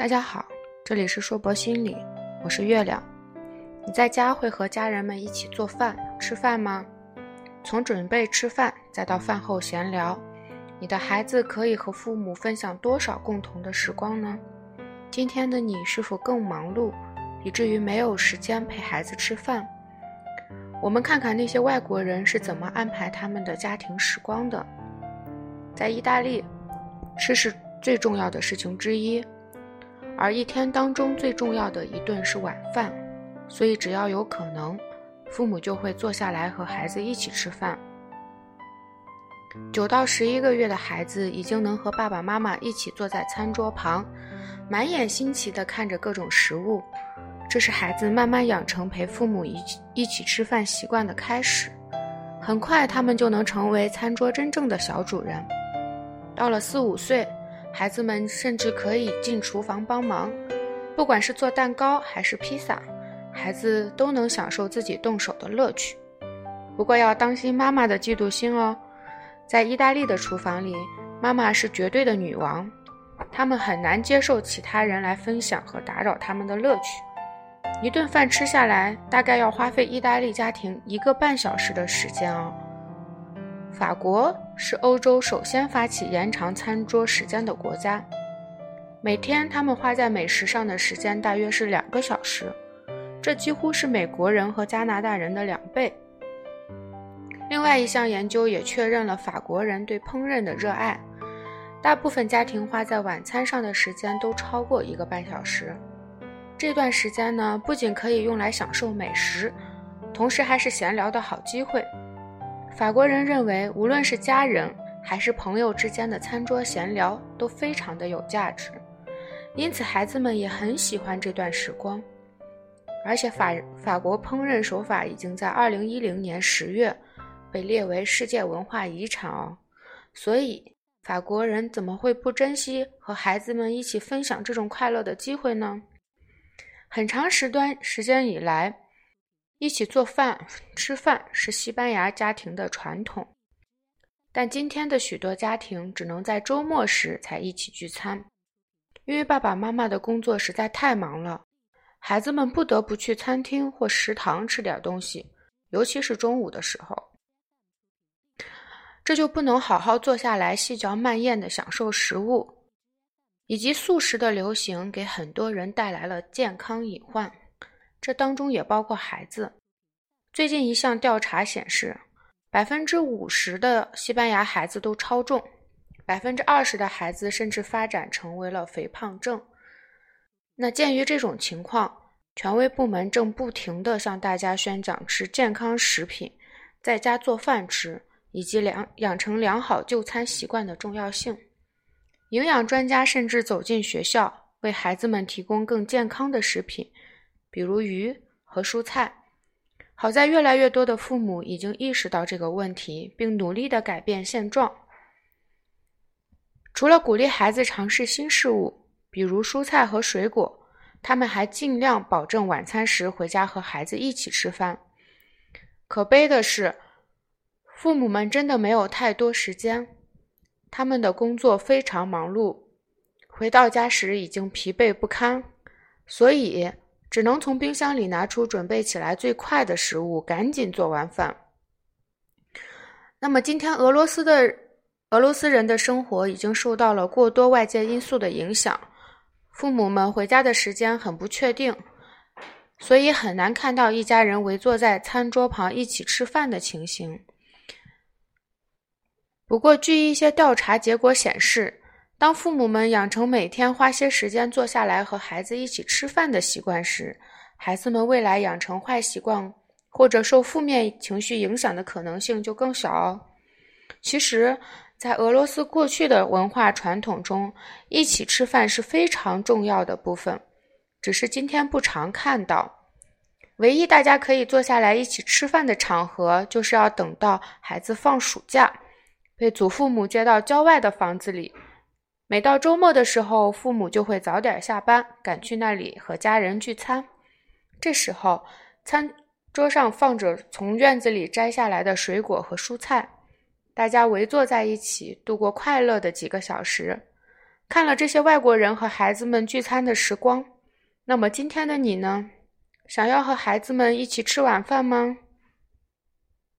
大家好，这里是说博心理，我是月亮。你在家会和家人们一起做饭吃饭吗？从准备吃饭再到饭后闲聊，你的孩子可以和父母分享多少共同的时光呢？今天的你是否更忙碌，以至于没有时间陪孩子吃饭？我们看看那些外国人是怎么安排他们的家庭时光的。在意大利，吃是最重要的事情之一。而一天当中最重要的一顿是晚饭，所以只要有可能，父母就会坐下来和孩子一起吃饭。九到十一个月的孩子已经能和爸爸妈妈一起坐在餐桌旁，满眼新奇地看着各种食物，这是孩子慢慢养成陪父母一起一起吃饭习惯的开始。很快，他们就能成为餐桌真正的小主人。到了四五岁。孩子们甚至可以进厨房帮忙，不管是做蛋糕还是披萨，孩子都能享受自己动手的乐趣。不过要当心妈妈的嫉妒心哦，在意大利的厨房里，妈妈是绝对的女王，他们很难接受其他人来分享和打扰他们的乐趣。一顿饭吃下来，大概要花费意大利家庭一个半小时的时间哦。法国是欧洲首先发起延长餐桌时间的国家，每天他们花在美食上的时间大约是两个小时，这几乎是美国人和加拿大人的两倍。另外一项研究也确认了法国人对烹饪的热爱，大部分家庭花在晚餐上的时间都超过一个半小时。这段时间呢，不仅可以用来享受美食，同时还是闲聊的好机会。法国人认为，无论是家人还是朋友之间的餐桌闲聊都非常的有价值，因此孩子们也很喜欢这段时光。而且法法国烹饪手法已经在二零一零年十月被列为世界文化遗产哦，所以法国人怎么会不珍惜和孩子们一起分享这种快乐的机会呢？很长时段时间以来。一起做饭、吃饭是西班牙家庭的传统，但今天的许多家庭只能在周末时才一起聚餐，因为爸爸妈妈的工作实在太忙了，孩子们不得不去餐厅或食堂吃点东西，尤其是中午的时候，这就不能好好坐下来细嚼慢咽的享受食物，以及素食的流行给很多人带来了健康隐患。这当中也包括孩子。最近一项调查显示，百分之五十的西班牙孩子都超重，百分之二十的孩子甚至发展成为了肥胖症。那鉴于这种情况，权威部门正不停地向大家宣讲吃健康食品、在家做饭吃以及良养成良好就餐习惯的重要性。营养专家甚至走进学校，为孩子们提供更健康的食品。比如鱼和蔬菜。好在越来越多的父母已经意识到这个问题，并努力的改变现状。除了鼓励孩子尝试新事物，比如蔬菜和水果，他们还尽量保证晚餐时回家和孩子一起吃饭。可悲的是，父母们真的没有太多时间，他们的工作非常忙碌，回到家时已经疲惫不堪，所以。只能从冰箱里拿出准备起来最快的食物，赶紧做完饭。那么，今天俄罗斯的俄罗斯人的生活已经受到了过多外界因素的影响，父母们回家的时间很不确定，所以很难看到一家人围坐在餐桌旁一起吃饭的情形。不过，据一些调查结果显示，当父母们养成每天花些时间坐下来和孩子一起吃饭的习惯时，孩子们未来养成坏习惯或者受负面情绪影响的可能性就更小哦。其实，在俄罗斯过去的文化传统中，一起吃饭是非常重要的部分，只是今天不常看到。唯一大家可以坐下来一起吃饭的场合，就是要等到孩子放暑假，被祖父母接到郊外的房子里。每到周末的时候，父母就会早点下班，赶去那里和家人聚餐。这时候，餐桌上放着从院子里摘下来的水果和蔬菜，大家围坐在一起度过快乐的几个小时。看了这些外国人和孩子们聚餐的时光，那么今天的你呢？想要和孩子们一起吃晚饭吗？